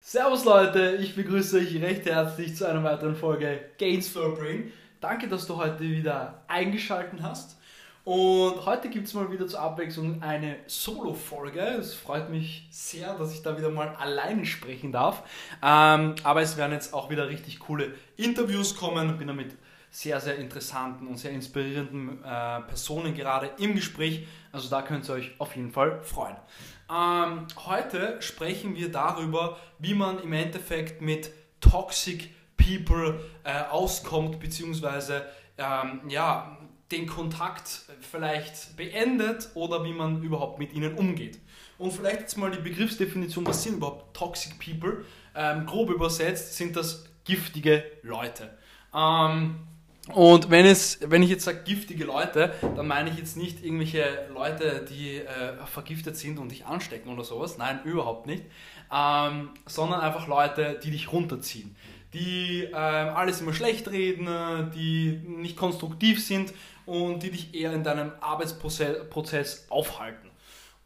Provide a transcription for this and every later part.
Servus Leute, ich begrüße euch recht herzlich zu einer weiteren Folge Gains for Brain. Danke, dass du heute wieder eingeschaltet hast. Und heute gibt es mal wieder zur Abwechslung eine Solo-Folge. Es freut mich sehr, dass ich da wieder mal alleine sprechen darf. Ähm, aber es werden jetzt auch wieder richtig coole Interviews kommen. Bin damit sehr, sehr interessanten und sehr inspirierenden äh, Personen gerade im Gespräch. Also da könnt ihr euch auf jeden Fall freuen. Ähm, heute sprechen wir darüber, wie man im Endeffekt mit Toxic People äh, auskommt, beziehungsweise ähm, ja, den Kontakt vielleicht beendet oder wie man überhaupt mit ihnen umgeht. Und vielleicht jetzt mal die Begriffsdefinition, was sind überhaupt Toxic People? Ähm, grob übersetzt sind das giftige Leute. Ähm, und wenn, es, wenn ich jetzt sage giftige Leute, dann meine ich jetzt nicht irgendwelche Leute, die äh, vergiftet sind und dich anstecken oder sowas. Nein, überhaupt nicht. Ähm, sondern einfach Leute, die dich runterziehen. Die äh, alles immer schlecht reden, die nicht konstruktiv sind und die dich eher in deinem Arbeitsprozess aufhalten.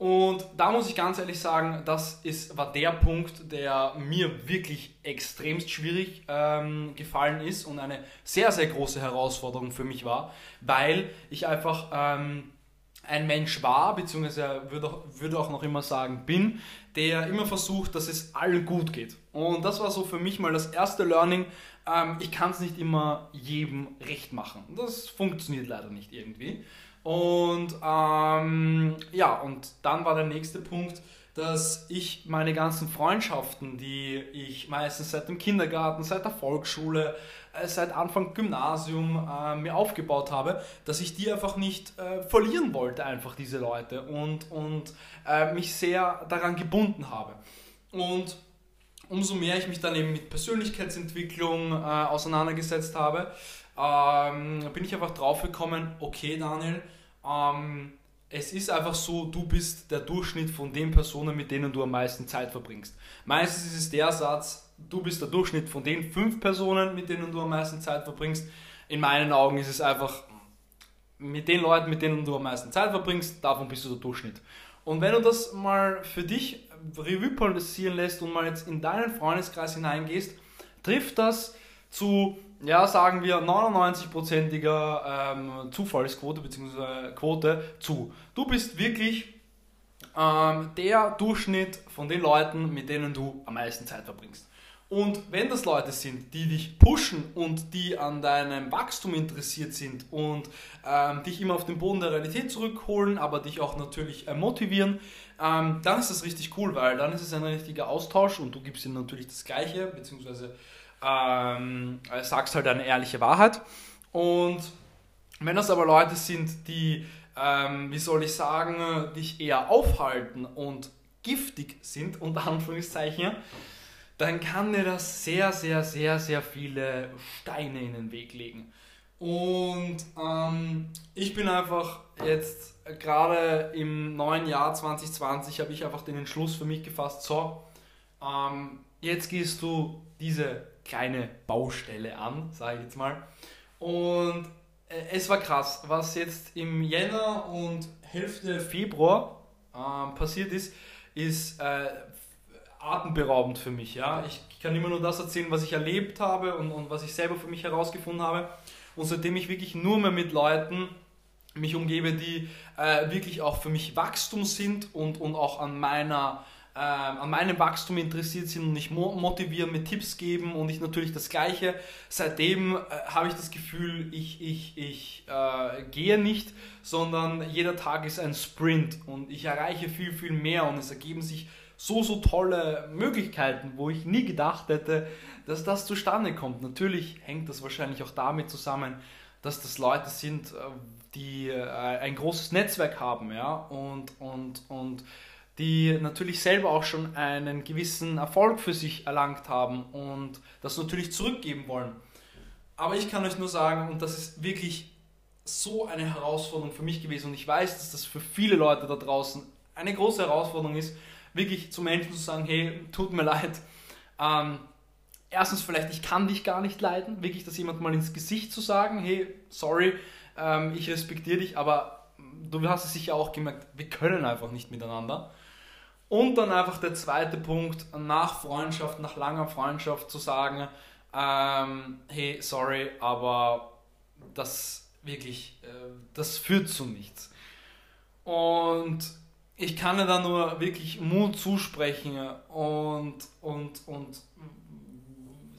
Und da muss ich ganz ehrlich sagen, das ist, war der Punkt, der mir wirklich extremst schwierig ähm, gefallen ist und eine sehr, sehr große Herausforderung für mich war, weil ich einfach ähm, ein Mensch war, beziehungsweise würde auch, würde auch noch immer sagen bin, der immer versucht, dass es allen gut geht. Und das war so für mich mal das erste Learning. Ähm, ich kann es nicht immer jedem recht machen. Das funktioniert leider nicht irgendwie. Und ähm, ja, und dann war der nächste Punkt, dass ich meine ganzen Freundschaften, die ich meistens seit dem Kindergarten, seit der Volksschule, äh, seit Anfang Gymnasium äh, mir aufgebaut habe, dass ich die einfach nicht äh, verlieren wollte, einfach diese Leute und, und äh, mich sehr daran gebunden habe. Und umso mehr ich mich dann eben mit Persönlichkeitsentwicklung äh, auseinandergesetzt habe, ähm, bin ich einfach drauf gekommen, okay Daniel, ähm, es ist einfach so, du bist der Durchschnitt von den Personen, mit denen du am meisten Zeit verbringst. Meistens ist es der Satz, du bist der Durchschnitt von den fünf Personen, mit denen du am meisten Zeit verbringst. In meinen Augen ist es einfach, mit den Leuten, mit denen du am meisten Zeit verbringst, davon bist du der Durchschnitt. Und wenn du das mal für dich Revue passieren lässt und mal jetzt in deinen Freundeskreis hineingehst, trifft das zu ja, sagen wir 99%iger ähm, Zufallsquote bzw. Quote zu. Du bist wirklich ähm, der Durchschnitt von den Leuten, mit denen du am meisten Zeit verbringst. Und wenn das Leute sind, die dich pushen und die an deinem Wachstum interessiert sind und ähm, dich immer auf den Boden der Realität zurückholen, aber dich auch natürlich äh, motivieren, ähm, dann ist das richtig cool, weil dann ist es ein richtiger Austausch und du gibst ihnen natürlich das Gleiche, beziehungsweise ähm, sagst halt eine ehrliche Wahrheit. Und wenn das aber Leute sind, die, ähm, wie soll ich sagen, dich eher aufhalten und giftig sind, unter Anführungszeichen, dann kann dir das sehr, sehr, sehr, sehr viele Steine in den Weg legen. Und ähm, ich bin einfach jetzt gerade im neuen Jahr 2020 habe ich einfach den Entschluss für mich gefasst, so, ähm, jetzt gehst du diese kleine Baustelle an, sage ich jetzt mal. Und äh, es war krass, was jetzt im Jänner und Hälfte Februar äh, passiert ist, ist äh, atemberaubend für mich. Ja? Ich kann immer nur das erzählen, was ich erlebt habe und, und was ich selber für mich herausgefunden habe. Und seitdem ich wirklich nur mehr mit Leuten mich umgebe, die äh, wirklich auch für mich Wachstum sind und, und auch an meiner äh, an meinem Wachstum interessiert sind und mich motivieren, mit Tipps geben und ich natürlich das Gleiche. Seitdem äh, habe ich das Gefühl, ich, ich, ich äh, gehe nicht, sondern jeder Tag ist ein Sprint und ich erreiche viel, viel mehr und es ergeben sich so, so tolle Möglichkeiten, wo ich nie gedacht hätte, dass das zustande kommt. Natürlich hängt das wahrscheinlich auch damit zusammen, dass das Leute sind, äh, die äh, ein großes Netzwerk haben, ja, und, und, und die natürlich selber auch schon einen gewissen Erfolg für sich erlangt haben und das natürlich zurückgeben wollen. Aber ich kann euch nur sagen, und das ist wirklich so eine Herausforderung für mich gewesen und ich weiß, dass das für viele Leute da draußen eine große Herausforderung ist, wirklich zu Menschen zu sagen, hey, tut mir leid. Ähm, erstens vielleicht, ich kann dich gar nicht leiden, wirklich das jemand mal ins Gesicht zu sagen, hey, sorry, ähm, ich respektiere dich, aber du hast es sicher auch gemerkt, wir können einfach nicht miteinander. Und dann einfach der zweite Punkt, nach Freundschaft, nach langer Freundschaft zu sagen, ähm, hey, sorry, aber das wirklich, äh, das führt zu nichts. Und ich kann dir da nur wirklich Mut zusprechen und, und, und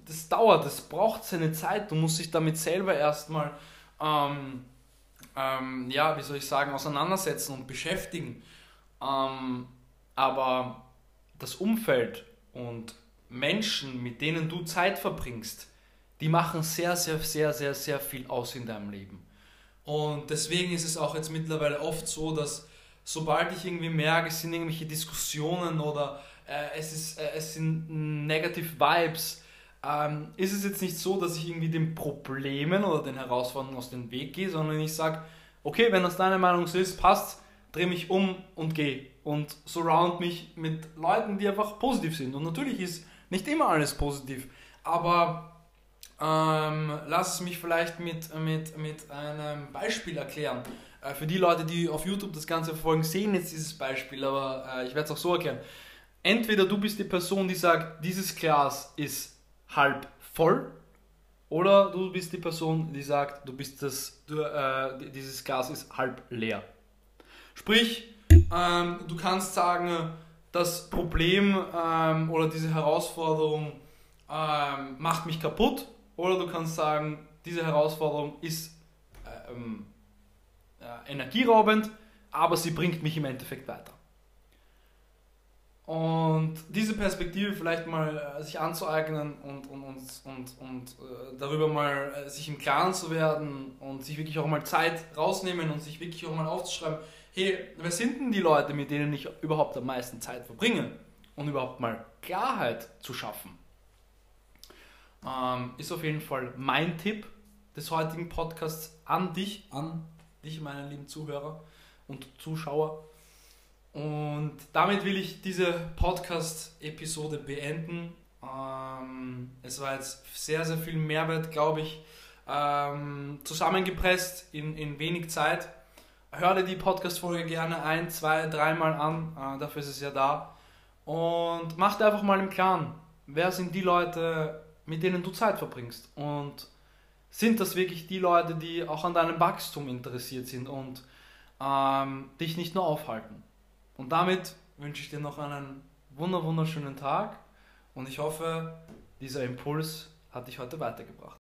das dauert, das braucht seine Zeit. Du musst dich damit selber erstmal, ähm, ähm, ja, wie soll ich sagen, auseinandersetzen und beschäftigen. Ähm, aber das Umfeld und Menschen, mit denen du Zeit verbringst, die machen sehr, sehr, sehr, sehr, sehr viel aus in deinem Leben. Und deswegen ist es auch jetzt mittlerweile oft so, dass sobald ich irgendwie merke, es sind irgendwelche Diskussionen oder äh, es, ist, äh, es sind Negative Vibes, ähm, ist es jetzt nicht so, dass ich irgendwie den Problemen oder den Herausforderungen aus dem Weg gehe, sondern ich sage, okay, wenn das deine Meinung so ist, passt, drehe mich um und gehe und surround mich mit Leuten, die einfach positiv sind. Und natürlich ist nicht immer alles positiv, aber ähm, lass mich vielleicht mit, mit, mit einem Beispiel erklären. Äh, für die Leute, die auf YouTube das Ganze verfolgen, sehen jetzt dieses Beispiel, aber äh, ich werde es auch so erklären. Entweder du bist die Person, die sagt, dieses Glas ist halb voll, oder du bist die Person, die sagt, du bist das, du, äh, dieses Glas ist halb leer. Sprich, ähm, du kannst sagen, das Problem ähm, oder diese Herausforderung ähm, macht mich kaputt, oder du kannst sagen, diese Herausforderung ist äh, ähm, äh, energieraubend, aber sie bringt mich im Endeffekt weiter. Und diese Perspektive vielleicht mal äh, sich anzueignen und, und, und, und, und äh, darüber mal äh, sich im Klaren zu werden und sich wirklich auch mal Zeit rausnehmen und sich wirklich auch mal aufzuschreiben, hey, wer sind denn die Leute, mit denen ich überhaupt am meisten Zeit verbringe? Und überhaupt mal Klarheit zu schaffen. Ähm, ist auf jeden Fall mein Tipp des heutigen Podcasts an dich, an dich, meine lieben Zuhörer und Zuschauer. Und damit will ich diese Podcast-Episode beenden. Ähm, es war jetzt sehr, sehr viel Mehrwert, glaube ich, ähm, zusammengepresst in, in wenig Zeit. Hör dir die Podcast-Folge gerne ein, zwei, dreimal an, äh, dafür ist es ja da. Und mach dir einfach mal im Klaren, wer sind die Leute, mit denen du Zeit verbringst. Und sind das wirklich die Leute, die auch an deinem Wachstum interessiert sind und ähm, dich nicht nur aufhalten. Und damit wünsche ich dir noch einen wunderschönen Tag. Und ich hoffe, dieser Impuls hat dich heute weitergebracht.